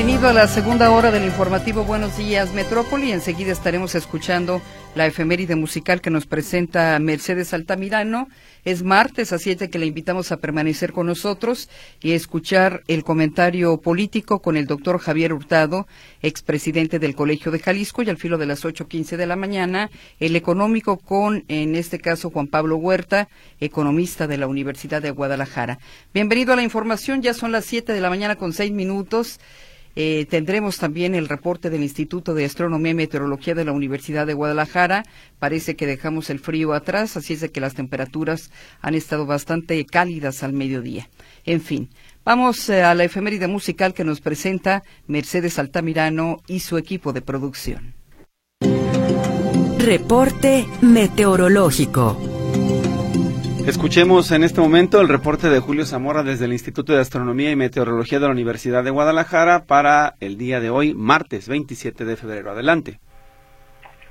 Bienvenido a la segunda hora del informativo Buenos Días Metrópoli. Enseguida estaremos escuchando la efeméride musical que nos presenta Mercedes Altamirano. Es martes, así es que le invitamos a permanecer con nosotros y escuchar el comentario político con el doctor Javier Hurtado, expresidente del Colegio de Jalisco, y al filo de las 8.15 de la mañana, el económico con, en este caso, Juan Pablo Huerta, economista de la Universidad de Guadalajara. Bienvenido a la información, ya son las 7 de la mañana con 6 minutos. Eh, tendremos también el reporte del Instituto de Astronomía y Meteorología de la Universidad de Guadalajara. Parece que dejamos el frío atrás, así es de que las temperaturas han estado bastante cálidas al mediodía. En fin, vamos eh, a la efeméride musical que nos presenta Mercedes Altamirano y su equipo de producción. Reporte meteorológico. Escuchemos en este momento el reporte de Julio Zamora desde el Instituto de Astronomía y Meteorología de la Universidad de Guadalajara para el día de hoy, martes 27 de febrero. Adelante.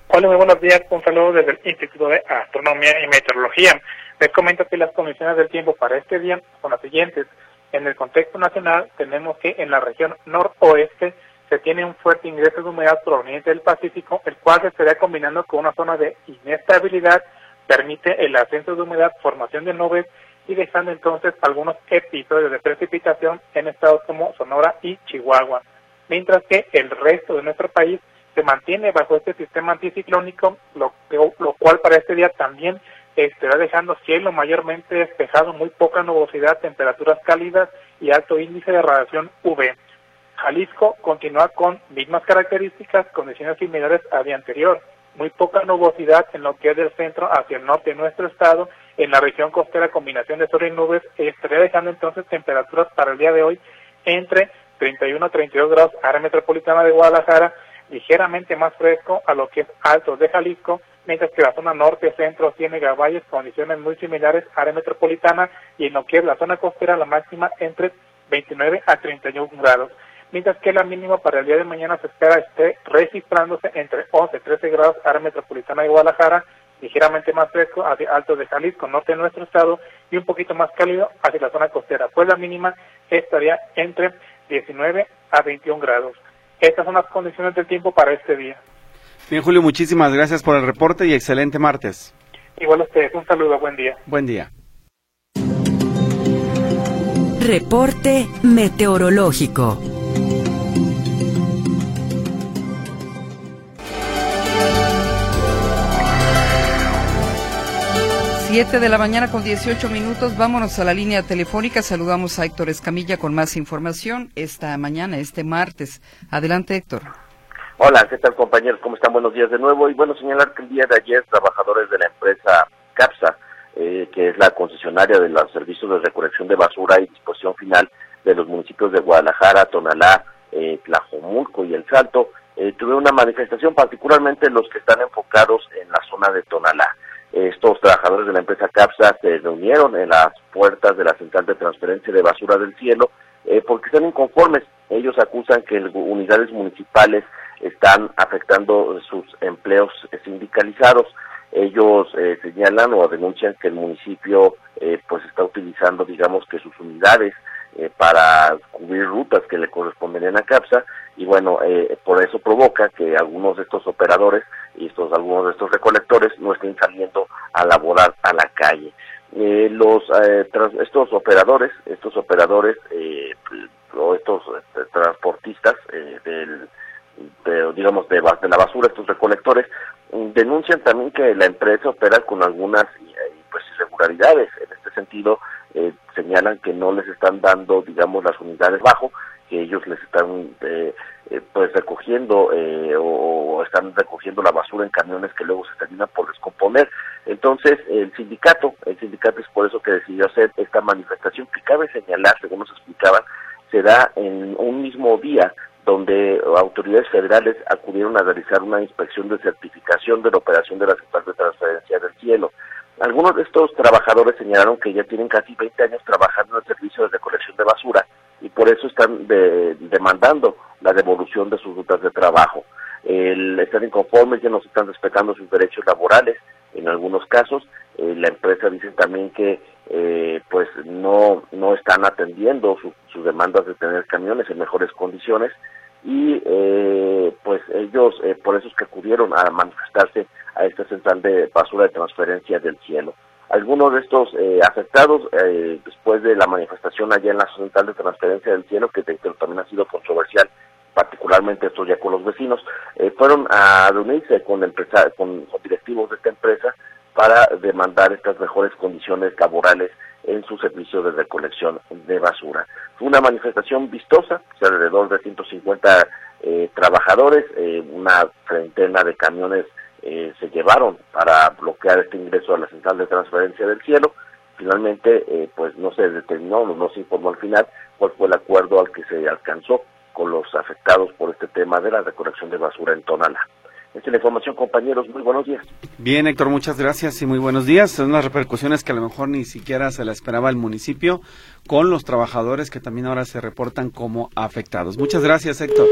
Hola, muy buenos días. Un saludo desde el Instituto de Astronomía y Meteorología. Les comento que las condiciones del tiempo para este día son las siguientes. En el contexto nacional tenemos que en la región noroeste se tiene un fuerte ingreso de humedad proveniente del Pacífico, el cual se estaría combinando con una zona de inestabilidad permite el ascenso de humedad, formación de nubes y dejando entonces algunos episodios de precipitación en estados como Sonora y Chihuahua, mientras que el resto de nuestro país se mantiene bajo este sistema anticiclónico, lo, lo cual para este día también estará dejando cielo mayormente despejado, muy poca nubosidad, temperaturas cálidas y alto índice de radiación UV. Jalisco continúa con mismas características, condiciones similares a día anterior muy poca nubosidad en lo que es del centro hacia el norte de nuestro estado, en la región costera combinación de sol y nubes, estaría dejando entonces temperaturas para el día de hoy entre 31 a 32 grados área metropolitana de Guadalajara, ligeramente más fresco a lo que es alto de Jalisco, mientras que la zona norte centro tiene Valles condiciones muy similares área metropolitana y en lo que es la zona costera la máxima entre 29 a 31 grados mientras que la mínima para el día de mañana se espera esté registrándose entre 11 y 13 grados área metropolitana de Guadalajara, ligeramente más fresco hacia Alto de Jalisco, norte de nuestro estado, y un poquito más cálido hacia la zona costera, pues la mínima estaría entre 19 a 21 grados. Estas son las condiciones del tiempo para este día. Bien, Julio, muchísimas gracias por el reporte y excelente martes. Igual a ustedes, un saludo, buen día. Buen día. Reporte meteorológico. Siete de la mañana con 18 minutos. Vámonos a la línea telefónica. Saludamos a Héctor Escamilla con más información esta mañana, este martes. Adelante, Héctor. Hola, ¿qué tal, compañeros? ¿Cómo están? Buenos días de nuevo. Y bueno, señalar que el día de ayer, trabajadores de la empresa CAPSA, eh, que es la concesionaria de los servicios de recolección de basura y disposición final de los municipios de Guadalajara, Tonalá, eh, Tlajomulco y El Salto, eh, tuvieron una manifestación, particularmente los que están enfocados en la zona de Tonalá. Estos trabajadores de la empresa CAPSA se reunieron en las puertas de la central de transferencia de basura del cielo eh, porque están inconformes. Ellos acusan que unidades municipales están afectando sus empleos sindicalizados. Ellos eh, señalan o denuncian que el municipio eh, pues está utilizando, digamos, que sus unidades eh, para cubrir rutas que le corresponderían a CAPSA y bueno, eh, por eso provoca que algunos de estos operadores y estos algunos de estos recolectores no estén saliendo a laborar a la calle. Eh, los estos operadores, estos operadores o estos transportistas del digamos de, de, la basura, estos recolectores, mm, denuncian también que la empresa opera con algunas pues irregularidades. En este sentido, eh, señalan que no les están dando, digamos, las unidades bajo, que ellos les están eh, eh, pues recogiendo o, están recogiendo la basura en camiones que luego se terminan por descomponer. Entonces, el sindicato, el sindicato es por eso que decidió hacer esta manifestación que cabe señalar, según nos explicaban, será en un mismo día donde autoridades federales acudieron a realizar una inspección de certificación de la operación de la central de transferencia del cielo. Algunos de estos trabajadores señalaron que ya tienen casi 20 años trabajando en el servicio de recolección de basura y por eso están demandando la devolución de sus rutas de trabajo. El, están inconformes, ya no se están respetando sus derechos laborales en algunos casos. Eh, la empresa dice también que eh, pues no, no están atendiendo sus demandas de tener camiones en mejores condiciones y eh, pues ellos eh, por eso es que acudieron a manifestarse a esta central de basura de transferencia del cielo. Algunos de estos afectados, después de la manifestación allá en la central de transferencia del cielo, que, también ha sido controversial, particularmente esto ya con los vecinos, fueron a reunirse con, con directivos de esta empresa para demandar estas mejores condiciones laborales en su servicio de recolección de basura. Fue una manifestación vistosa, alrededor de 150 eh, trabajadores, eh, una treintena de camiones eh, se llevaron para bloquear este ingreso a la central de transferencia del cielo. Finalmente, pues no se determinó, no se informó al final cuál fue el acuerdo al que se alcanzó con los afectados por este tema de la recolección de basura en Tonalá. Esta es la información, compañeros. Muy buenos días. Bien, Héctor, muchas gracias y muy buenos días. Son las repercusiones que a lo mejor ni siquiera se la esperaba el municipio con los trabajadores que también ahora se reportan como afectados. Muchas gracias, Héctor.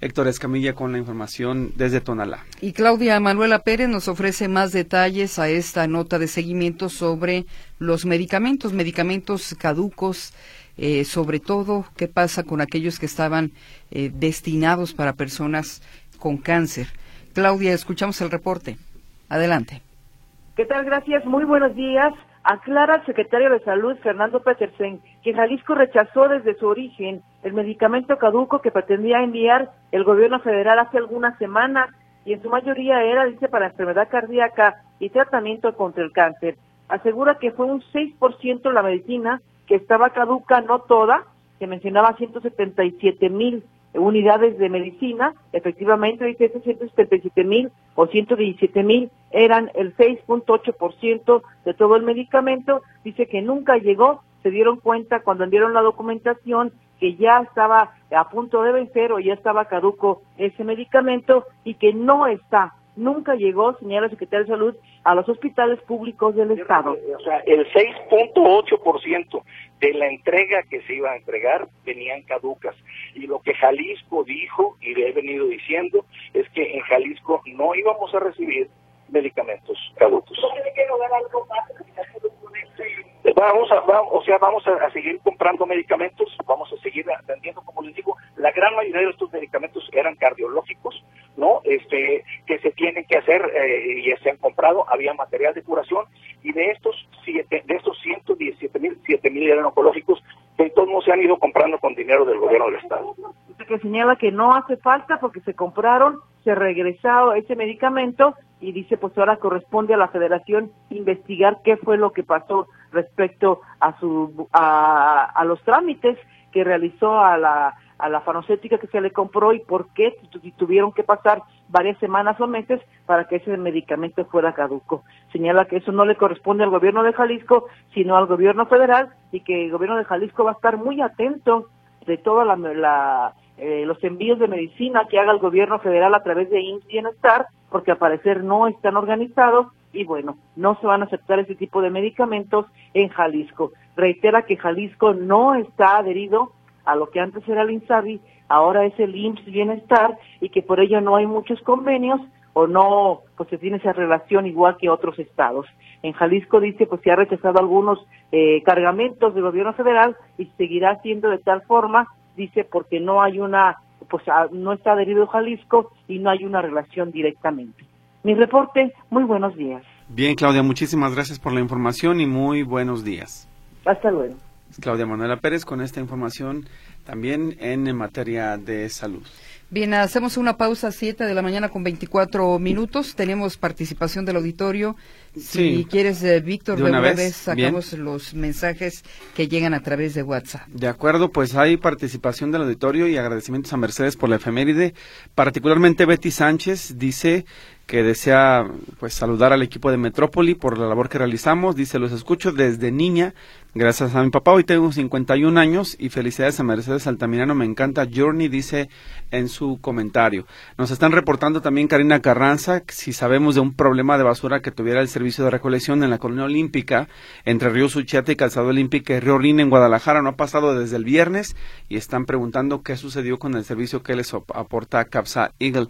Héctor Escamilla con la información desde Tonalá. Y Claudia Manuela Pérez nos ofrece más detalles a esta nota de seguimiento sobre los medicamentos, medicamentos caducos, eh, sobre todo qué pasa con aquellos que estaban eh, destinados para personas con cáncer. Claudia, escuchamos el reporte. Adelante. ¿Qué tal? Gracias. Muy buenos días. Aclara el secretario de Salud, Fernando Petersen, que Jalisco rechazó desde su origen el medicamento caduco que pretendía enviar el gobierno federal hace algunas semanas y en su mayoría era, dice, para enfermedad cardíaca y tratamiento contra el cáncer. Asegura que fue un 6% la medicina que estaba caduca, no toda, que mencionaba 177 mil unidades de medicina, efectivamente dice esos 177 mil o 117 mil eran el 6.8% de todo el medicamento, dice que nunca llegó, se dieron cuenta cuando enviaron la documentación que ya estaba a punto de vencer o ya estaba caduco ese medicamento y que no está nunca llegó, señala el secretario de Salud, a los hospitales públicos del Estado. O sea, el 6.8% de la entrega que se iba a entregar venían caducas. Y lo que Jalisco dijo, y le he venido diciendo, es que en Jalisco no íbamos a recibir medicamentos caducos. Vamos a, vamos, o sea, vamos a, seguir comprando medicamentos, vamos a seguir vendiendo, como les digo, la gran mayoría de estos medicamentos eran cardiológicos, ¿no? Este, que se tienen que hacer eh, y se han comprado, había material de curación y de estos siete, de estos 117 mil, 7 mil eran oncológicos que no se han ido comprando con dinero del gobierno del estado. Que señala que no hace falta porque se compraron, se regresado ese medicamento y dice pues ahora corresponde a la federación investigar qué fue lo que pasó respecto a su a, los trámites que realizó a la a la farmacéutica que se le compró y por qué tuvieron que pasar varias semanas o meses para que ese medicamento fuera caduco. Señala que eso no le corresponde al gobierno de Jalisco, sino al gobierno federal y que el gobierno de Jalisco va a estar muy atento de todos la, eh, los envíos de medicina que haga el gobierno federal a través de IMSS Bienestar, porque al parecer no están organizados y bueno, no se van a aceptar ese tipo de medicamentos en Jalisco. Reitera que Jalisco no está adherido a lo que antes era el INSABI, ahora es el IMSS Bienestar y que por ello no hay muchos convenios o no, pues se tiene esa relación igual que otros estados. En Jalisco dice, pues se ha rechazado algunos eh, cargamentos del gobierno federal y seguirá siendo de tal forma, dice, porque no hay una, pues ah, no está adherido Jalisco y no hay una relación directamente. Mi reporte, muy buenos días. Bien, Claudia, muchísimas gracias por la información y muy buenos días. Hasta luego. Claudia Manuela Pérez con esta información también en materia de salud. Bien, hacemos una pausa a 7 de la mañana con 24 minutos. Tenemos participación del auditorio. Si quieres, eh, Víctor, de una vez, sacamos los mensajes que llegan a través de WhatsApp. De acuerdo, pues hay participación del auditorio y agradecimientos a Mercedes por la efeméride. Particularmente Betty Sánchez dice que desea pues saludar al equipo de Metrópoli por la labor que realizamos. Dice, los escucho desde niña, gracias a mi papá. Hoy tengo 51 años y felicidades a Mercedes Altamirano. Me encanta Journey, dice en su comentario. Nos están reportando también Karina Carranza, si sabemos de un problema de basura que tuviera el servicio de recolección en la colonia olímpica entre Río Suchiate y Calzado Olímpica y Río Rin en Guadalajara. No ha pasado desde el viernes y están preguntando qué sucedió con el servicio que les aporta Capsa Eagle.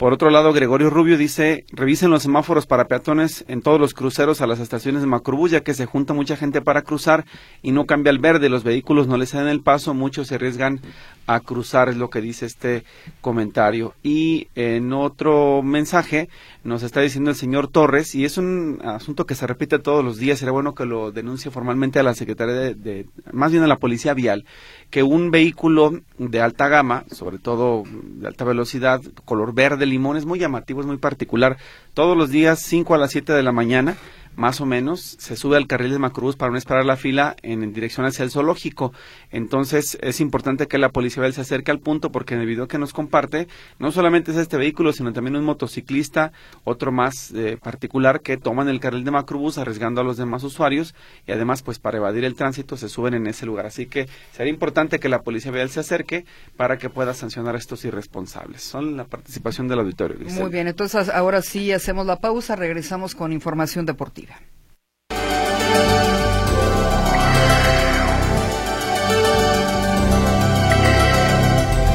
Por otro lado, Gregorio Rubio dice, revisen los semáforos para peatones en todos los cruceros a las estaciones de Macrobús, ya que se junta mucha gente para cruzar y no cambia el verde, los vehículos no les dan el paso, muchos se arriesgan a cruzar, es lo que dice este comentario. Y en otro mensaje nos está diciendo el señor Torres, y es un asunto que se repite todos los días, sería bueno que lo denuncie formalmente a la Secretaría de, más bien a la Policía Vial, que un vehículo de alta gama, sobre todo de alta velocidad, color verde, limón, es muy llamativo, es muy particular. Todos los días, 5 a las 7 de la mañana, más o menos, se sube al carril de Macruz para no esperar la fila en, dirección hacia el zoológico. Entonces, es importante que la policía se acerque al punto porque en el video que nos comparte, no solamente es este vehículo, sino también un motociclista, otro más eh, particular, que toman el carril de Macrobús arriesgando a los demás usuarios y además, pues para evadir el tránsito, se suben en ese lugar. Así que sería importante que la policía vial se acerque para que pueda sancionar a estos irresponsables. Son la participación del auditorio. Muy bien, entonces ahora sí hacemos la pausa, regresamos con información deportiva.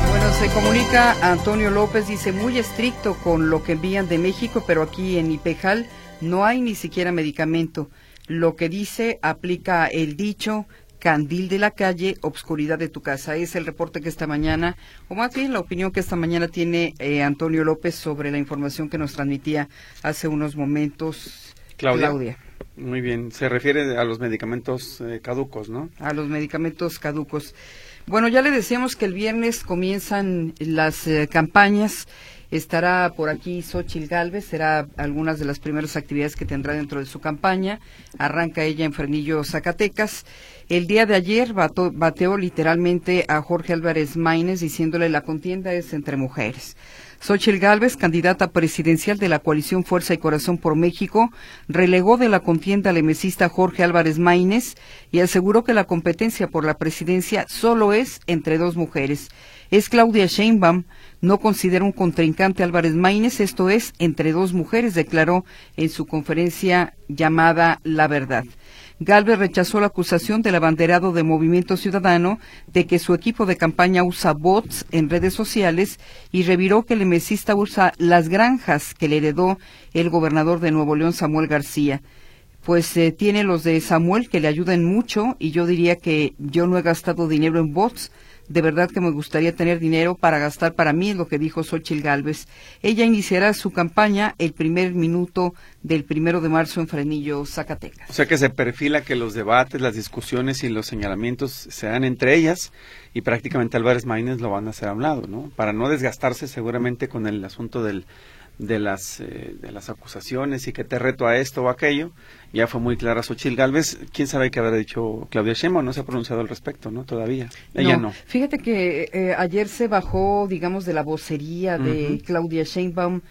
Bueno, se comunica Antonio López, dice muy estricto con lo que envían de México, pero aquí en Ipejal no hay ni siquiera medicamento. Lo que dice aplica el dicho candil de la calle, obscuridad de tu casa. Es el reporte que esta mañana, o más bien la opinión que esta mañana tiene eh, Antonio López sobre la información que nos transmitía hace unos momentos Claudia. Muy bien, se refiere a los medicamentos eh, caducos, ¿no? A los medicamentos caducos. Bueno, ya le decíamos que el viernes comienzan las eh, campañas. Estará por aquí Xochil Galvez, será algunas de las primeras actividades que tendrá dentro de su campaña. Arranca ella en Frenillo, Zacatecas. El día de ayer bateó literalmente a Jorge Álvarez Maínez diciéndole la contienda es entre mujeres. Xochitl Gálvez, candidata presidencial de la coalición Fuerza y Corazón por México, relegó de la contienda al emesista Jorge Álvarez Maínez y aseguró que la competencia por la presidencia solo es entre dos mujeres. Es Claudia Sheinbaum, no considera un contrincante Álvarez Maínez, esto es entre dos mujeres, declaró en su conferencia llamada La Verdad. Galvez rechazó la acusación del abanderado de Movimiento Ciudadano de que su equipo de campaña usa bots en redes sociales y reviró que el emesista usa las granjas que le heredó el gobernador de Nuevo León, Samuel García. Pues eh, tiene los de Samuel que le ayudan mucho y yo diría que yo no he gastado dinero en bots, de verdad que me gustaría tener dinero para gastar para mí, es lo que dijo Xochil Gálvez. Ella iniciará su campaña el primer minuto del primero de marzo en Frenillo, Zacatecas. O sea que se perfila que los debates, las discusiones y los señalamientos se dan entre ellas y prácticamente Álvarez Maínez lo van a hacer a un lado, ¿no? Para no desgastarse seguramente con el asunto del de las, eh, de las acusaciones y que te reto a esto o aquello. Ya fue muy clara Xochil Galvez. ¿Quién sabe qué habrá dicho Claudia Sheinbaum? No se ha pronunciado al respecto, ¿no? Todavía. Ella no. Fíjate que eh, ayer se bajó, digamos, de la vocería de Claudia Sheinbaum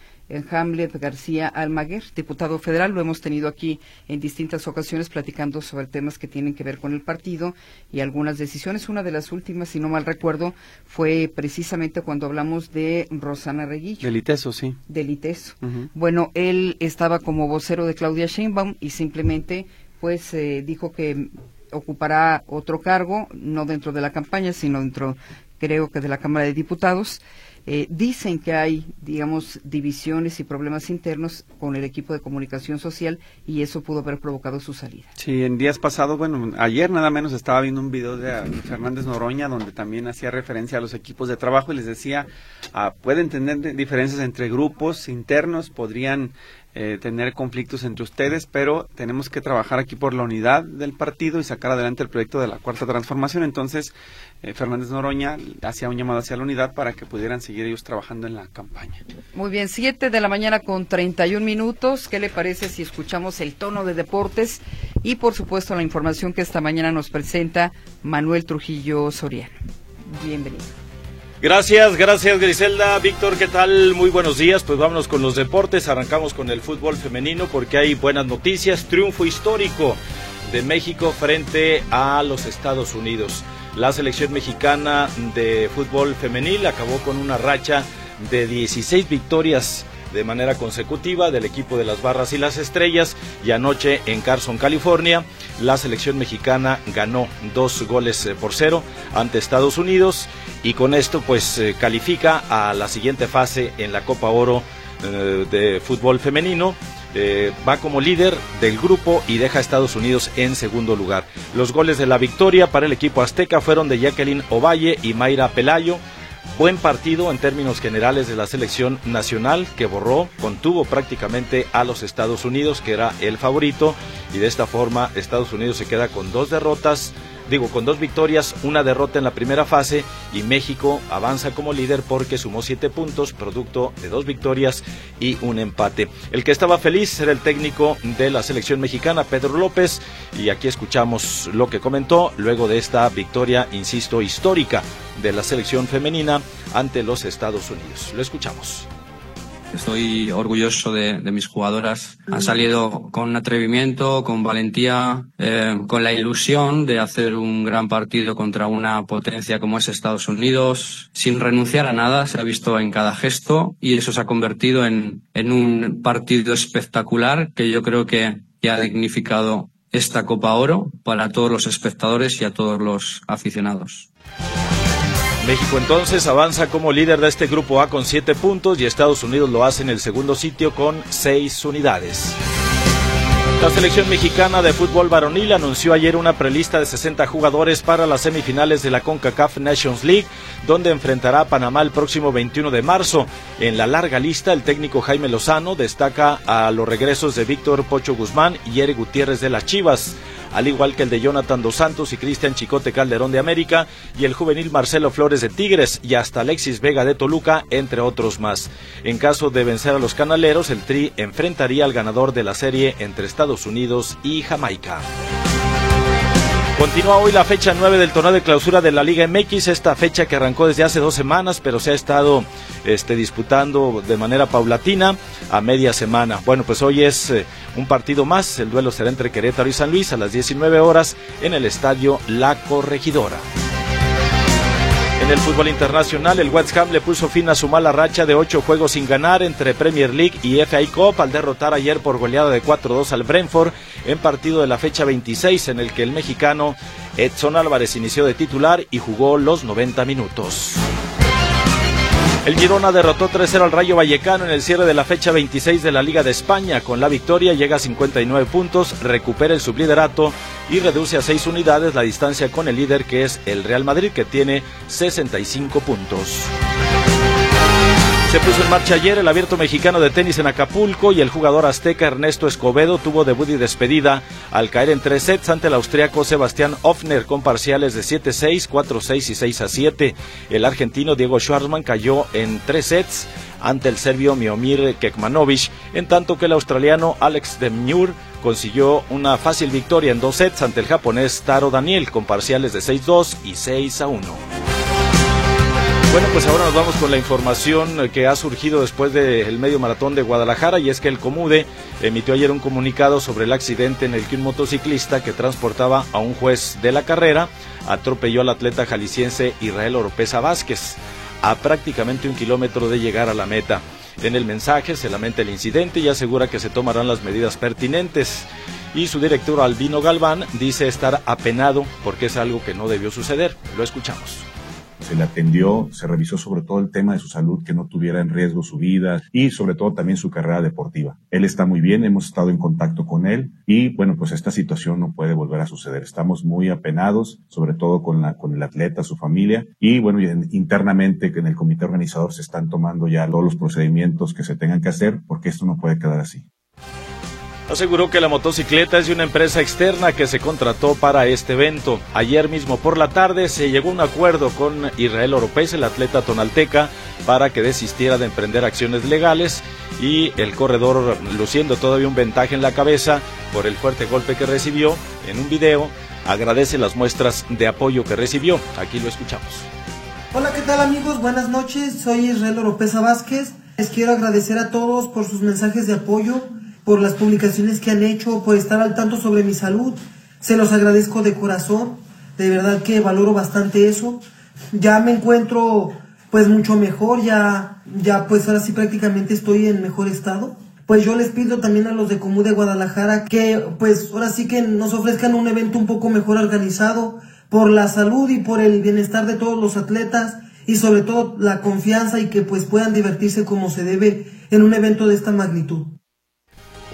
Hamlet García Almaguer, diputado federal. Lo hemos tenido aquí en distintas ocasiones platicando sobre temas que tienen que ver con el partido y algunas decisiones. Una de las últimas, si no mal recuerdo, fue precisamente cuando hablamos de Rosana Reguillo. Del ITESO, sí. Del ITESO. Bueno, él estaba como vocero de Claudia Sheinbaum y simplemente pues eh, dijo que ocupará otro cargo, no dentro de la campaña, sino dentro, creo que de la Cámara de Diputados. Eh, dicen que hay, digamos, divisiones y problemas internos con el equipo de comunicación social y eso pudo haber provocado su salida. Sí, en días pasados, bueno, ayer nada menos estaba viendo un video de Fernández Noroña donde también hacía referencia a los equipos de trabajo y les decía, ah, pueden tener diferencias entre grupos internos, podrían eh, tener conflictos entre ustedes, pero tenemos que trabajar aquí por la unidad del partido y sacar adelante el proyecto de la cuarta transformación. Entonces, eh, Fernández Noroña hacía un llamado hacia la unidad para que pudieran seguir ellos trabajando en la campaña. Muy bien, siete de la mañana con 31 minutos. ¿Qué le parece si escuchamos el tono de deportes y, por supuesto, la información que esta mañana nos presenta Manuel Trujillo Soriano? Bienvenido. Gracias, gracias Griselda. Víctor, ¿qué tal? Muy buenos días. Pues vámonos con los deportes. Arrancamos con el fútbol femenino porque hay buenas noticias. Triunfo histórico de México frente a los Estados Unidos. La selección mexicana de fútbol femenil acabó con una racha de 16 victorias de manera consecutiva del equipo de las Barras y las Estrellas y anoche en Carson, California, la selección mexicana ganó dos goles eh, por cero ante Estados Unidos y con esto pues eh, califica a la siguiente fase en la Copa Oro eh, de fútbol femenino. va como líder del grupo y deja a Estados Unidos en segundo lugar. Los goles de la victoria para el equipo azteca fueron de Jacqueline Ovalle y Mayra Pelayo. Buen partido en términos generales de la selección nacional que borró, contuvo prácticamente a los Estados Unidos, que era el favorito, y de esta forma Estados Unidos se queda con dos derrotas digo, con dos victorias, una derrota en la primera fase y México avanza como líder porque sumó siete puntos, producto de dos victorias y un empate. El que estaba feliz era el técnico de la selección mexicana, Pedro López, y aquí escuchamos lo que comentó luego de esta victoria, insisto, histórica de la selección femenina ante los Estados Unidos. Lo escuchamos. Estoy orgulloso de, mis jugadoras. Han salido con atrevimiento, con valentía, eh, con la ilusión de hacer un gran partido contra una potencia como es Estados Unidos, sin renunciar a nada. Se ha visto en cada gesto y eso se ha convertido en, en un partido espectacular que yo creo que, que ha dignificado esta Copa Oro para todos los espectadores y a todos los aficionados. México entonces avanza como líder de este grupo A con 7 puntos y Estados Unidos lo hace en el segundo sitio con 6 unidades. La selección mexicana de fútbol varonil anunció ayer una prelista de 60 jugadores para las semifinales de la CONCACAF Nations League, donde enfrentará a Panamá el próximo 21 de marzo. En la larga lista, el técnico Jaime Lozano destaca a los regresos de Víctor Pocho Guzmán y Eric Gutiérrez de las Chivas al igual que el de Jonathan Dos Santos y Cristian Chicote Calderón de América, y el juvenil Marcelo Flores de Tigres, y hasta Alexis Vega de Toluca, entre otros más. En caso de vencer a los canaleros, el Tri enfrentaría al ganador de la serie entre Estados Unidos y Jamaica. Continúa hoy la fecha 9 del torneo de clausura de la Liga MX, esta fecha que arrancó desde hace dos semanas, pero se ha estado este, disputando de manera paulatina a media semana. Bueno, pues hoy es eh, un partido más, el duelo será entre Querétaro y San Luis a las 19 horas en el estadio La Corregidora. En el fútbol internacional, el West Ham le puso fin a su mala racha de ocho juegos sin ganar entre Premier League y FA Cup al derrotar ayer por goleada de 4-2 al Brentford en partido de la fecha 26 en el que el mexicano Edson Álvarez inició de titular y jugó los 90 minutos. El Girona derrotó 3-0 al Rayo Vallecano en el cierre de la fecha 26 de la Liga de España. Con la victoria llega a 59 puntos, recupera el subliderato y reduce a 6 unidades la distancia con el líder que es el Real Madrid que tiene 65 puntos. Se puso en marcha ayer el abierto mexicano de tenis en Acapulco y el jugador azteca Ernesto Escobedo tuvo debut y despedida al caer en tres sets ante el austriaco Sebastián Hoffner con parciales de 7-6, 4-6 y 6-7. El argentino Diego Schwartzman cayó en tres sets ante el serbio Miomir Kekmanovic, en tanto que el australiano Alex Demure consiguió una fácil victoria en dos sets ante el japonés Taro Daniel con parciales de 6-2 y 6-1. Bueno, pues ahora nos vamos con la información que ha surgido después del medio maratón de Guadalajara y es que el Comude emitió ayer un comunicado sobre el accidente en el que un motociclista que transportaba a un juez de la carrera atropelló al atleta jalisciense Israel Oropesa Vázquez a prácticamente un kilómetro de llegar a la meta. En el mensaje se lamenta el incidente y asegura que se tomarán las medidas pertinentes. Y su director Albino Galván dice estar apenado porque es algo que no debió suceder. Lo escuchamos se le atendió, se revisó sobre todo el tema de su salud, que no tuviera en riesgo su vida y sobre todo también su carrera deportiva. Él está muy bien, hemos estado en contacto con él y bueno, pues esta situación no puede volver a suceder. Estamos muy apenados, sobre todo con, la, con el atleta, su familia y bueno, internamente en el comité organizador se están tomando ya todos los procedimientos que se tengan que hacer porque esto no puede quedar así. Aseguró que la motocicleta es de una empresa externa que se contrató para este evento. Ayer mismo por la tarde se llegó a un acuerdo con Israel Oropés, el atleta tonalteca, para que desistiera de emprender acciones legales y el corredor, luciendo todavía un ventaje en la cabeza por el fuerte golpe que recibió en un video, agradece las muestras de apoyo que recibió. Aquí lo escuchamos. Hola, ¿qué tal amigos? Buenas noches, soy Israel Oropesa Vázquez. Les quiero agradecer a todos por sus mensajes de apoyo por las publicaciones que han hecho, por estar al tanto sobre mi salud. Se los agradezco de corazón. De verdad que valoro bastante eso. Ya me encuentro pues mucho mejor, ya, ya pues ahora sí prácticamente estoy en mejor estado. Pues yo les pido también a los de Comú de Guadalajara que pues ahora sí que nos ofrezcan un evento un poco mejor organizado por la salud y por el bienestar de todos los atletas y sobre todo la confianza y que pues puedan divertirse como se debe en un evento de esta magnitud.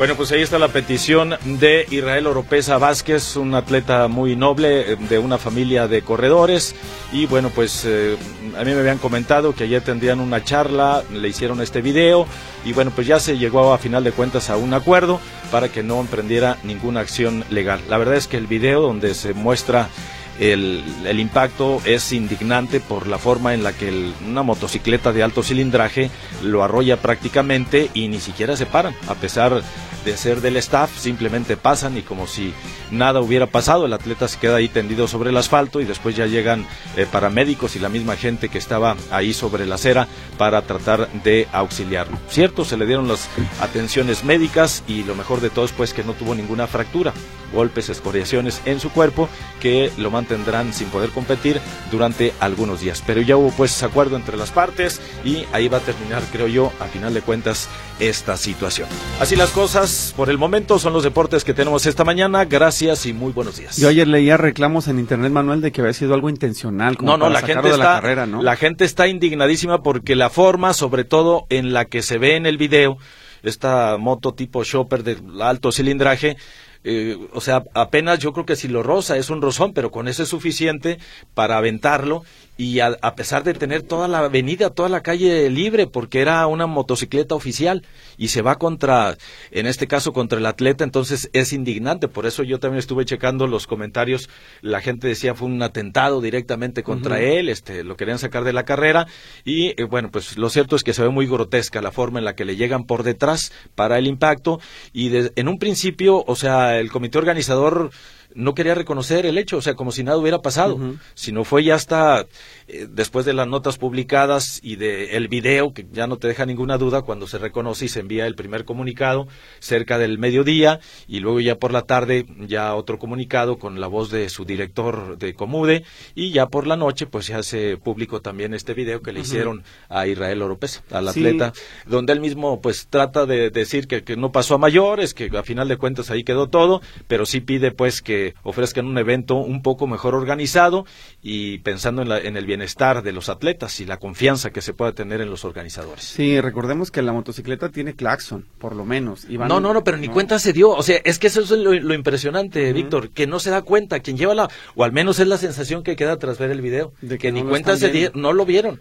Bueno, pues ahí está la petición de Israel Oropesa Vázquez, un atleta muy noble eh, de una familia de corredores. Y bueno, pues eh, a mí me habían comentado que ayer tendrían una charla, le hicieron este video y bueno, pues ya se llegó a final de cuentas a un acuerdo para que no emprendiera ninguna acción legal. La verdad es que el video donde se muestra el, el, impacto es indignante por la forma en la que una motocicleta de alto cilindraje lo arrolla prácticamente y ni siquiera se paran, a pesar de ser del staff, simplemente pasan y como si nada hubiera pasado, el atleta se queda ahí tendido sobre el asfalto y después ya llegan eh, paramédicos y la misma gente que estaba ahí sobre la acera para tratar de auxiliarlo. Cierto, se le dieron las atenciones médicas y lo mejor de todo es pues que no tuvo ninguna fractura, golpes, escoriaciones en su cuerpo que lo mantendrán sin poder competir durante algunos días. Pero ya hubo pues acuerdo entre las partes y ahí va a terminar, creo yo, a final de cuentas, esta situación. Así las cosas, por el momento son los deportes que tenemos esta mañana. Gracias y muy buenos días. Yo ayer leía reclamos en internet, Manuel, de que había sido algo intencional. Como no, no, para la gente sacarlo de está, la carrera, ¿no? la gente está indignadísima porque la forma, sobre todo en la que se ve en el video, esta moto tipo shopper de alto cilindraje, eh, o sea, apenas yo creo que si lo roza es un rozón, pero con eso es suficiente para aventarlo y a, a, pesar de tener toda la avenida, toda la calle libre, porque era una motocicleta oficial y se va contra, en este caso contra el atleta, entonces es indignante. Por eso yo también estuve checando los comentarios. La gente decía fue un atentado directamente contra uh -huh. él, este, lo querían sacar de la carrera y eh, bueno, pues lo cierto es que se ve muy grotesca la forma en la que le llegan por detrás para el impacto y de, en un principio, o sea, el comité organizador no quería reconocer el hecho, o sea, como si nada hubiera pasado, uh -huh. sino fue ya hasta eh, después de las notas publicadas y de el video que ya no te deja ninguna duda cuando se reconoce y se envía el primer comunicado cerca del mediodía y luego ya por la tarde ya otro comunicado con la voz de su director de Comude y ya por la noche pues se hace público también este video que le uh -huh. hicieron a Israel Oropesa, al sí. atleta, donde él mismo pues trata de decir que, que no pasó a mayores, que a final de cuentas ahí quedó todo, pero sí pide pues que ofrezcan un evento un poco mejor organizado y pensando en, la, en, el bienestar de los atletas y la confianza que se pueda tener en los organizadores. Sí, recordemos que la motocicleta tiene claxon, por lo menos. Y van, no, no, no, pero ni no. cuenta se dio. O sea, es que eso es lo, lo impresionante, uh -huh. Víctor, que no se da cuenta. Quien lleva la, o al menos es la sensación que queda tras ver el video, de que, que no ni cuenta se dio, no lo vieron.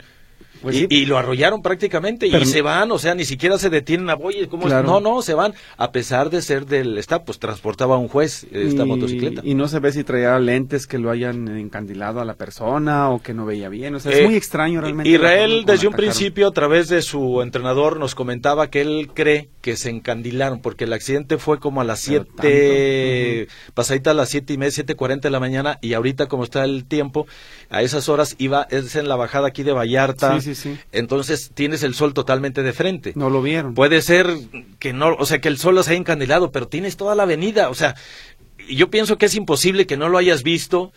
Pues y, sí. y, lo arrollaron prácticamente Pero, y se van, o sea, ni siquiera se detienen a oye, ¿cómo claro. No, no, se van, a pesar de ser del staff, pues transportaba a un juez esta y, motocicleta. Y no se ve si traía lentes que lo hayan encandilado a la persona o que no veía bien, o sea, es eh, muy extraño realmente. Israel desde un principio a través de su entrenador nos comentaba que él cree que se encandilaron porque el accidente fue como a las 7, uh -huh. pasadita a las siete y media, siete cuarenta de la mañana y ahorita como está el tiempo, a esas horas iba, es en la bajada aquí de Vallarta. Sí, sí, sí. Entonces tienes el sol totalmente de frente. No lo vieron. Puede ser que no, o sea, que el sol los haya encandilado, pero tienes toda la avenida, o sea, yo pienso que es imposible que no lo hayas visto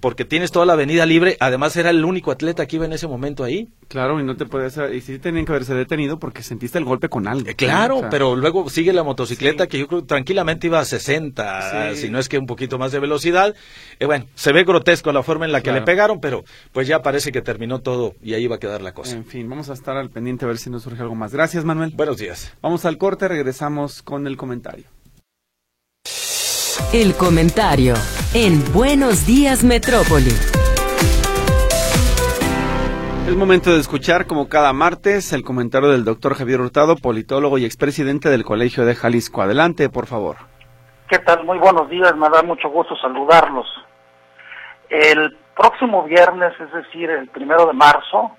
porque tienes toda la avenida libre, además era el único atleta que iba en ese momento ahí. Claro, y no te puedes, y sí tenían que haberse detenido porque sentiste el golpe con algo. Eh, claro, o sea, pero luego sigue la motocicleta sí. que yo creo que tranquilamente iba a 60, sí. si no es que un poquito más de velocidad. Eh, bueno, se ve grotesco la forma en la que claro. le pegaron, pero pues ya parece que terminó todo y ahí va a quedar la cosa. En fin, vamos a estar al pendiente a ver si nos surge algo más. Gracias, Manuel. Buenos días. Vamos al corte, regresamos con el comentario. El comentario en Buenos Días Metrópoli. Es momento de escuchar, como cada martes, el comentario del doctor Javier Hurtado, politólogo y expresidente del Colegio de Jalisco. Adelante, por favor. ¿Qué tal? Muy buenos días, me da mucho gusto saludarlos. El próximo viernes, es decir, el primero de marzo,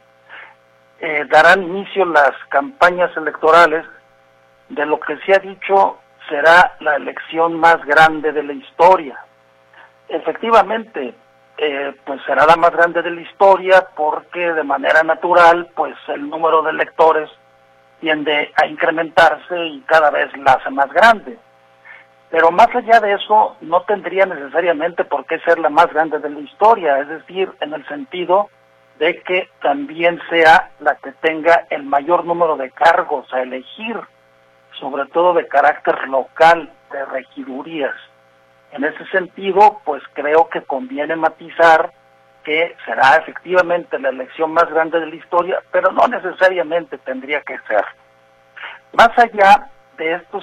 eh, darán inicio las campañas electorales de lo que se ha dicho será la elección más grande de la historia. Efectivamente, eh, pues será la más grande de la historia porque de manera natural, pues el número de electores tiende a incrementarse y cada vez la hace más grande. Pero más allá de eso, no tendría necesariamente por qué ser la más grande de la historia, es decir, en el sentido de que también sea la que tenga el mayor número de cargos a elegir, sobre todo de carácter local, de regidurías. En ese sentido, pues creo que conviene matizar que será efectivamente la elección más grande de la historia, pero no necesariamente tendría que ser. Más allá de esta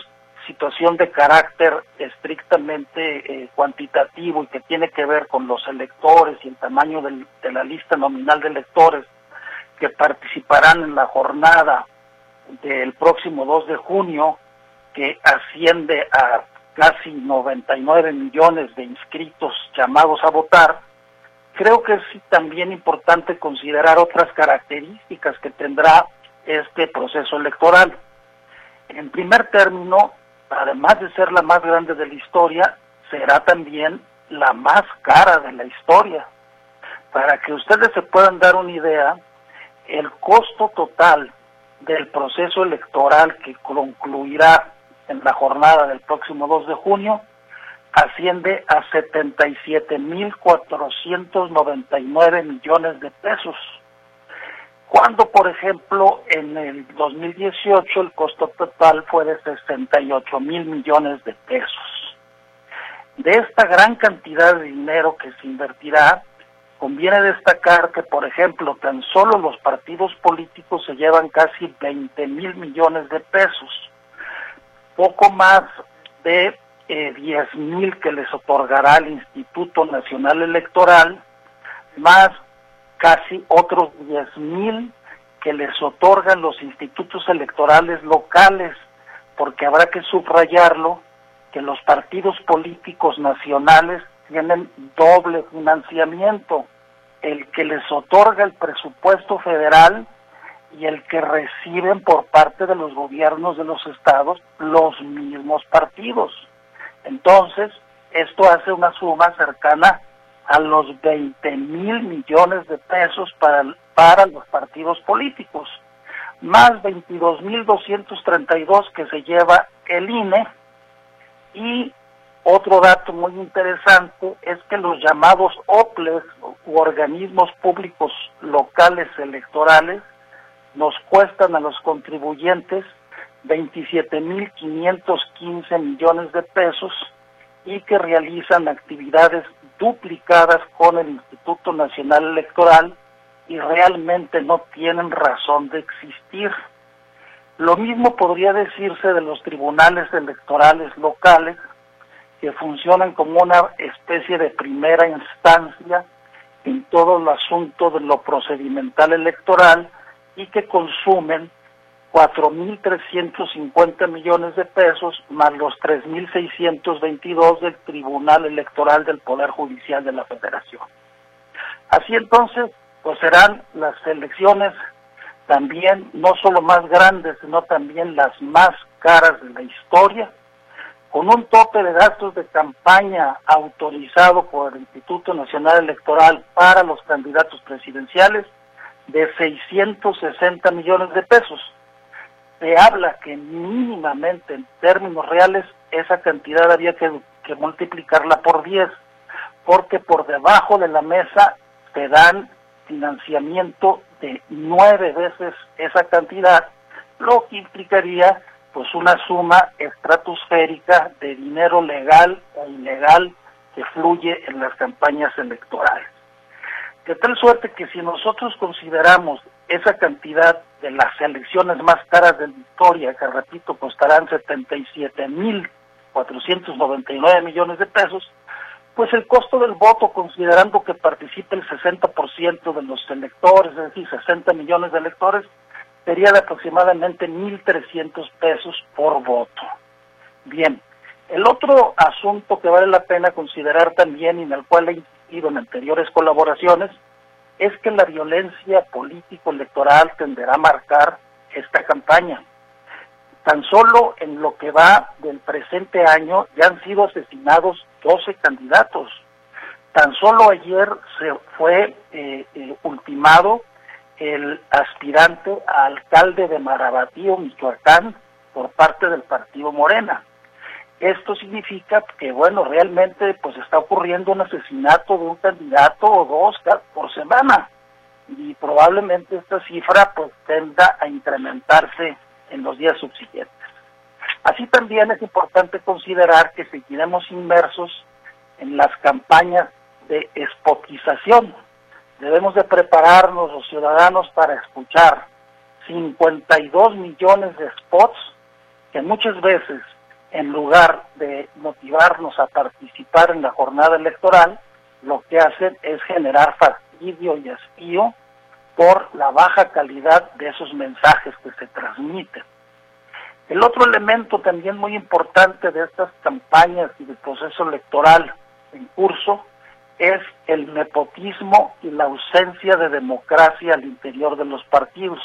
situación de carácter estrictamente eh, cuantitativo y que tiene que ver con los electores y el tamaño de la lista nominal de electores que participarán en la jornada del próximo 2 de junio, que asciende a casi 99 millones de inscritos llamados a votar, creo que es también importante considerar otras características que tendrá este proceso electoral. En primer término, además de ser la más grande de la historia, será también la más cara de la historia. Para que ustedes se puedan dar una idea, el costo total del proceso electoral que concluirá en la jornada del próximo 2 de junio asciende a 77.499 millones de pesos. Cuando, por ejemplo, en el 2018 el costo total fue de 68 mil millones de pesos. De esta gran cantidad de dinero que se invertirá, conviene destacar que, por ejemplo, tan solo los partidos políticos se llevan casi 20 mil millones de pesos, poco más de eh, 10 mil que les otorgará el Instituto Nacional Electoral, más casi otros 10 mil que les otorgan los institutos electorales locales, porque habrá que subrayarlo, que los partidos políticos nacionales tienen doble financiamiento, el que les otorga el presupuesto federal y el que reciben por parte de los gobiernos de los estados los mismos partidos. Entonces, esto hace una suma cercana a los 20 mil millones de pesos para, para los partidos políticos, más 22 mil 232 que se lleva el INE y otro dato muy interesante es que los llamados OPLES u organismos públicos locales electorales nos cuestan a los contribuyentes 27.515 millones de pesos y que realizan actividades duplicadas con el Instituto Nacional Electoral y realmente no tienen razón de existir. Lo mismo podría decirse de los tribunales electorales locales, que funcionan como una especie de primera instancia en todo el asunto de lo procedimental electoral y que consumen 4.350 millones de pesos más los 3.622 del Tribunal Electoral del Poder Judicial de la Federación. Así entonces, pues serán las elecciones también no solo más grandes, sino también las más caras de la historia, con un tope de gastos de campaña autorizado por el Instituto Nacional Electoral para los candidatos presidenciales de 660 millones de pesos se habla que mínimamente en términos reales esa cantidad había que, multiplicarla por 10, porque por debajo de la mesa te dan financiamiento de nueve veces esa cantidad, lo que implicaría pues una suma estratosférica de dinero legal o ilegal que fluye en las campañas electorales. De tal suerte que si nosotros consideramos esa cantidad de las elecciones más caras de la historia, que repito, costarán 77.499 millones de pesos, pues el costo del voto, considerando que participe el 60% de los electores, es decir, 60 millones de electores, sería de aproximadamente 1.300 pesos por voto. Bien, el otro asunto que vale la pena considerar también y en el cual en anteriores colaboraciones es que la violencia político-electoral tenderá a marcar esta campaña. Tan solo en lo que va del presente año ya han sido asesinados 12 candidatos. Tan solo ayer se fue eh, eh, ultimado el aspirante a alcalde de Marabatío, Michoacán, por parte del partido Morena. Esto significa que, bueno, realmente pues está ocurriendo un asesinato de un candidato o dos por semana. y probablemente esta cifra pues tenda a incrementarse en los días subsiguientes. Así también es importante considerar que seguiremos inmersos en las campañas de espotización. Debemos de prepararnos los ciudadanos para escuchar 52 millones de spots que muchas veces, en lugar de motivarnos a participar en la jornada electoral, lo que hacen es generar fastidio y espío por la baja calidad de esos mensajes que se transmiten. El otro elemento también muy importante de estas campañas y del proceso electoral en curso es el nepotismo y la ausencia de democracia al interior de los partidos.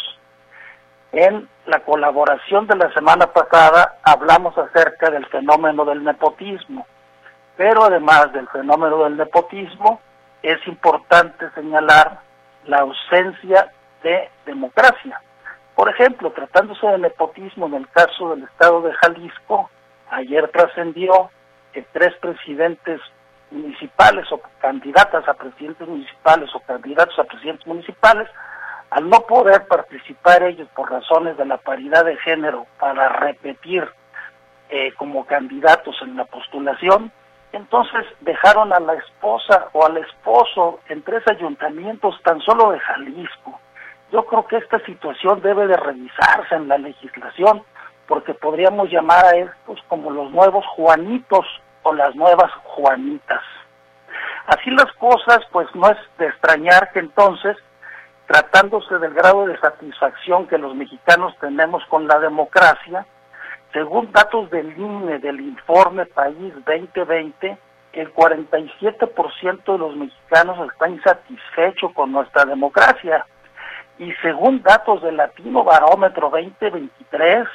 En la colaboración de la semana pasada hablamos acerca del fenómeno del nepotismo, pero además del fenómeno del nepotismo es importante señalar la ausencia de democracia. Por ejemplo, tratándose de nepotismo en el caso del estado de Jalisco, ayer trascendió que tres presidentes municipales o candidatas a presidentes municipales o candidatos a presidentes municipales, al no poder participar ellos por razones de la paridad de género para repetir eh, como candidatos en la postulación, entonces dejaron a la esposa o al esposo en tres ayuntamientos tan solo de Jalisco. Yo creo que esta situación debe de revisarse en la legislación porque podríamos llamar a estos como los nuevos Juanitos o las nuevas Juanitas. Así las cosas, pues no es de extrañar que entonces, tratándose del grado de satisfacción que los mexicanos tenemos con la democracia, según datos del INE, del informe País 2020, el 47% de los mexicanos está insatisfecho con nuestra democracia. Y según datos del Latino Barómetro 2023,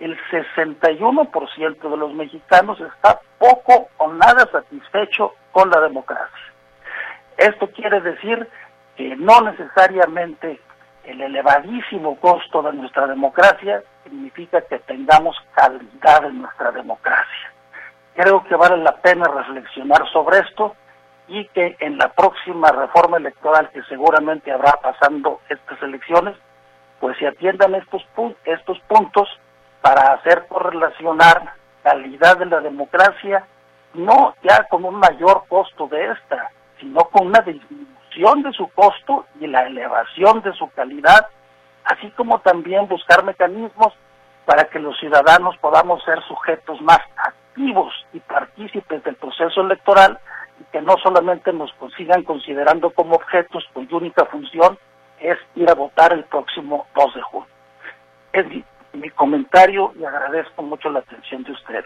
el 61% de los mexicanos está poco o nada satisfecho con la democracia. Esto quiere decir que no necesariamente el elevadísimo costo de nuestra democracia significa que tengamos calidad en nuestra democracia. Creo que vale la pena reflexionar sobre esto y que en la próxima reforma electoral que seguramente habrá pasando estas elecciones, pues se atiendan estos, estos puntos para hacer correlacionar calidad de la democracia, no ya con un mayor costo de esta, sino con una disminución de su costo y la elevación de su calidad, así como también buscar mecanismos para que los ciudadanos podamos ser sujetos más activos y partícipes del proceso electoral y que no solamente nos sigan considerando como objetos cuya única función es ir a votar el próximo 2 de junio. Es mi comentario y agradezco mucho la atención de ustedes.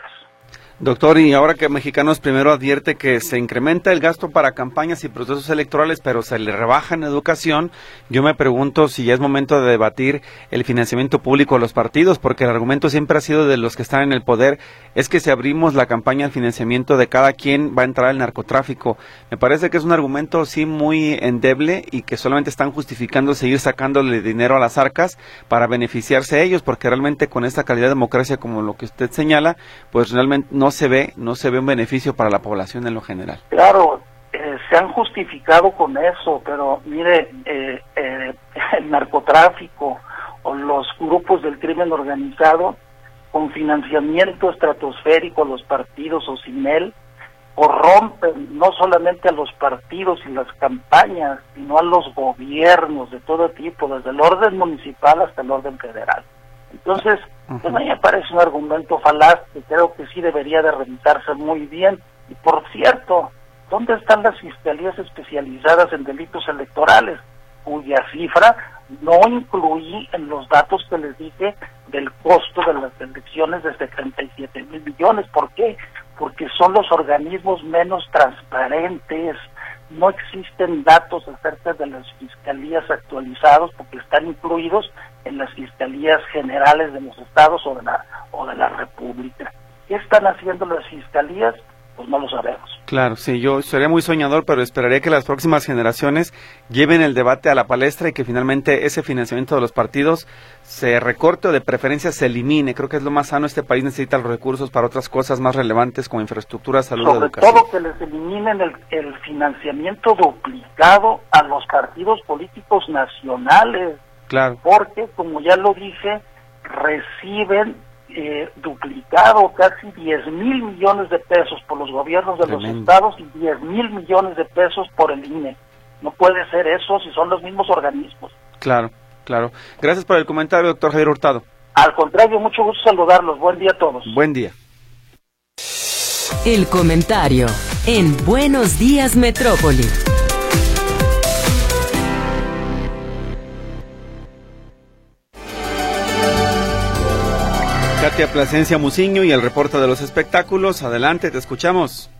Doctor, y ahora que Mexicanos primero advierte que se incrementa el gasto para campañas y procesos electorales, pero se le rebaja en educación, yo me pregunto si ya es momento de debatir el financiamiento público de los partidos, porque el argumento siempre ha sido de los que están en el poder, es que si abrimos la campaña al financiamiento de cada quien va a entrar el narcotráfico. Me parece que es un argumento sí muy endeble y que solamente están justificando seguir sacándole dinero a las arcas para beneficiarse a ellos, porque realmente con esta calidad de democracia como lo que usted señala, pues realmente no no se ve, no se ve un beneficio para la población en lo general. Claro, eh, se han justificado con eso, pero mire, eh, eh, el narcotráfico o los grupos del crimen organizado con financiamiento estratosférico a los partidos o sin él, corrompen no solamente a los partidos y las campañas, sino a los gobiernos de todo tipo, desde el orden municipal hasta el orden federal. Entonces, pues a mí me parece un argumento falaz que creo que sí debería de revisarse muy bien. Y por cierto, ¿dónde están las fiscalías especializadas en delitos electorales? cuya cifra no incluí en los datos que les dije del costo de las elecciones de 77 mil millones. ¿Por qué? Porque son los organismos menos transparentes, no existen datos acerca de las fiscalías actualizados porque están incluidos en las fiscalías generales de los estados o de la o de la república. ¿Qué están haciendo las fiscalías? Pues no lo sabemos. Claro, sí, yo sería muy soñador, pero esperaría que las próximas generaciones lleven el debate a la palestra y que finalmente ese financiamiento de los partidos se recorte o de preferencia se elimine. Creo que es lo más sano. Este país necesita los recursos para otras cosas más relevantes como infraestructura, salud, Sobre educación. todo que les eliminen el, el financiamiento duplicado a los partidos políticos nacionales, Claro. porque, como ya lo dije, reciben eh, duplicado casi 10 mil millones de pesos por los gobiernos de los estados y 10 mil millones de pesos por el INE. No puede ser eso si son los mismos organismos. Claro, claro. Gracias por el comentario, doctor Javier Hurtado. Al contrario, mucho gusto saludarlos. Buen día a todos. Buen día. El comentario en Buenos Días Metrópoli. Katia Plasencia Muciño y el reporte de los espectáculos. Adelante, te escuchamos.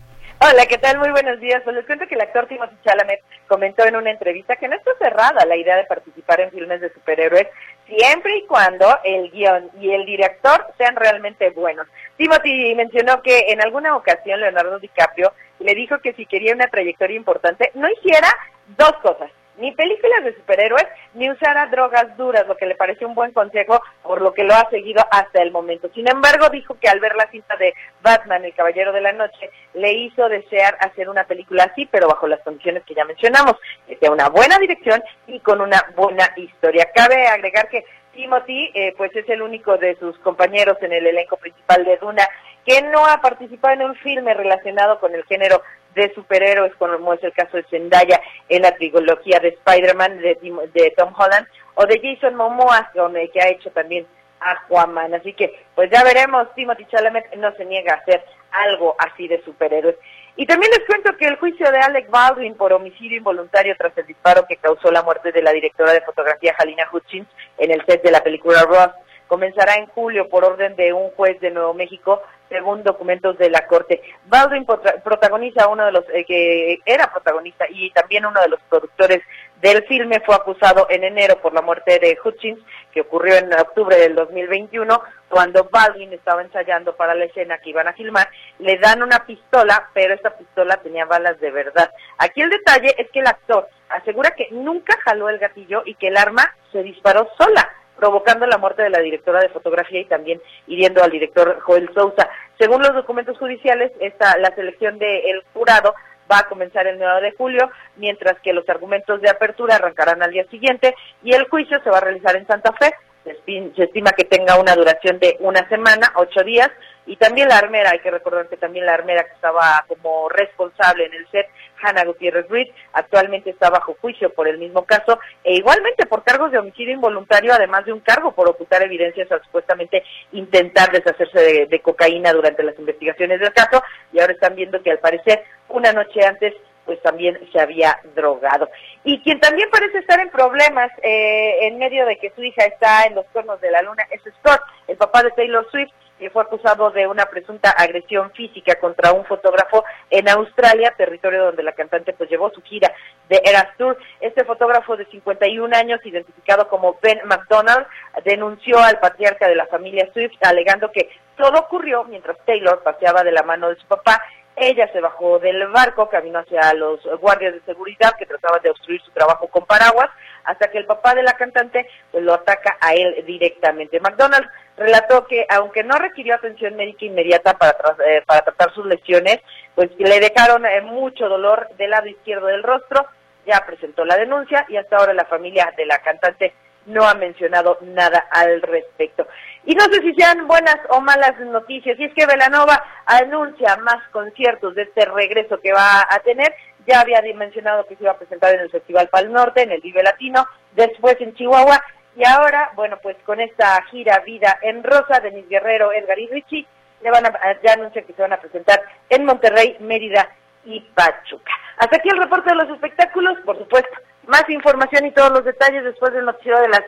Hola, ¿qué tal? Muy buenos días. Pues les cuento que el actor Timothy Chalamet comentó en una entrevista que no está cerrada la idea de participar en filmes de superhéroes siempre y cuando el guion y el director sean realmente buenos. Timothy mencionó que en alguna ocasión Leonardo DiCaprio le dijo que si quería una trayectoria importante no hiciera dos cosas, ni películas de superhéroes, ni usara drogas duras, lo que le pareció un buen consejo, por lo que lo ha seguido hasta el momento. Sin embargo, dijo que al ver la cinta de Batman, El Caballero de la Noche, le hizo desear hacer una película así, pero bajo las condiciones que ya mencionamos, que sea una buena dirección y con una buena historia. Cabe agregar que Timothy, eh, pues es el único de sus compañeros en el elenco principal de Duna que no ha participado en un filme relacionado con el género de superhéroes, como es el caso de Zendaya en la trilogía de Spider-Man de, de Tom Holland, o de Jason Momoa, el que ha hecho también Aquaman. Así que, pues ya veremos, Timothy Chalamet no se niega a hacer algo así de superhéroes. Y también les cuento que el juicio de Alec Baldwin por homicidio involuntario tras el disparo que causó la muerte de la directora de fotografía Halina Hutchins en el set de la película Ross comenzará en julio por orden de un juez de Nuevo México, según documentos de la Corte. Baldwin protagoniza uno de los eh, que era protagonista y también uno de los productores del filme fue acusado en enero por la muerte de Hutchins, que ocurrió en octubre del 2021, cuando Baldwin estaba ensayando para la escena que iban a filmar, le dan una pistola, pero esta pistola tenía balas de verdad. Aquí el detalle es que el actor asegura que nunca jaló el gatillo y que el arma se disparó sola provocando la muerte de la directora de fotografía y también hiriendo al director Joel Sousa. Según los documentos judiciales, esta, la selección del jurado va a comenzar el 9 de julio, mientras que los argumentos de apertura arrancarán al día siguiente y el juicio se va a realizar en Santa Fe. Se estim- se estima que tenga una duración de una semana, ocho días, y también la armera, hay que recordar que también la armera que estaba como responsable en el set, Hannah Gutiérrez Reed, actualmente está bajo juicio por el mismo caso, e igualmente por cargos de homicidio involuntario, además de un cargo por ocultar evidencias al supuestamente intentar deshacerse de, de cocaína durante las investigaciones del caso, y ahora están viendo que al parecer una noche antes pues también se había drogado. Y quien también parece estar en problemas eh, en medio de que su hija está en los cuernos de la luna es Scott, el papá de Taylor Swift, que fue acusado de una presunta agresión física contra un fotógrafo en Australia, territorio donde la cantante pues llevó su gira de Eras Tour. Este fotógrafo de 51 años, identificado como Ben McDonald, denunció al patriarca de la familia Swift, alegando que todo ocurrió mientras Taylor paseaba de la mano de su papá ella se bajó del barco, caminó hacia los guardias de seguridad que trataban de obstruir su trabajo con paraguas, hasta que el papá de la cantante pues, lo ataca a él directamente. McDonald relató que aunque no requirió atención médica inmediata para, tra- eh, para tratar sus lesiones, pues le dejaron eh, mucho dolor del lado izquierdo del rostro, ya presentó la denuncia y hasta ahora la familia de la cantante no ha mencionado nada al respecto. Y no sé si sean buenas o malas noticias, y es que Velanova anuncia más conciertos de este regreso que va a tener. Ya había mencionado que se iba a presentar en el Festival Pal Norte, en el Vive Latino, después en Chihuahua, y ahora, bueno, pues con esta gira Vida en Rosa, Denis Guerrero, Edgar y Richie, le van a, ya anuncian que se van a presentar en Monterrey, Mérida y Pachuca. Hasta aquí el reporte de los espectáculos, por supuesto. Más información y todos los detalles después del noticiero de las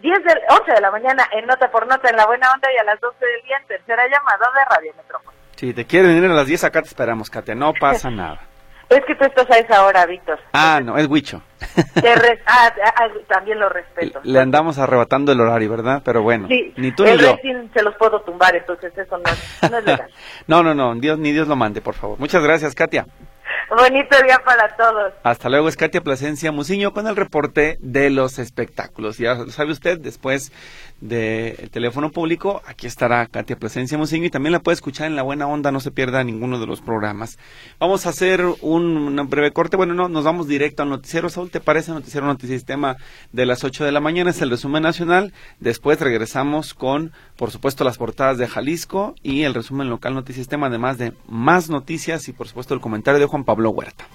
10 del 11 de la mañana en Nota por Nota en La Buena Onda y a las 12 del día en tercera llamada de Radio Metrópoli. Si te quieres venir a las 10 acá te esperamos, Katia. No pasa nada. Es que tú estás a esa hora, Víctor. Ah, no, es Huicho. Ah, ah, ah, también lo respeto. Le andamos arrebatando el horario, ¿verdad? Pero bueno, Sí, ni tú el ni yo. se los puedo tumbar, entonces eso no, no es legal. No, no, no, Dios, ni Dios lo mande, por favor. Muchas gracias, Katia. Bonito día para todos. Hasta luego, es Katia Plasencia Muciño con el reporte de los espectáculos. Ya sabe usted, después del teléfono público, aquí estará Katia Plasencia Muciño y también la puede escuchar en La Buena Onda, no se pierda ninguno de los programas. Vamos a hacer un, breve corte, bueno, no, nos vamos directo al noticiero. Saúl, ¿te parece? Noticiero Notisistema de las 8 de la mañana, es el resumen nacional. Después regresamos con, por supuesto, las portadas de Jalisco y el resumen local Notisistema, además de más noticias y, por supuesto, el comentario de Juan Pablo Huerta.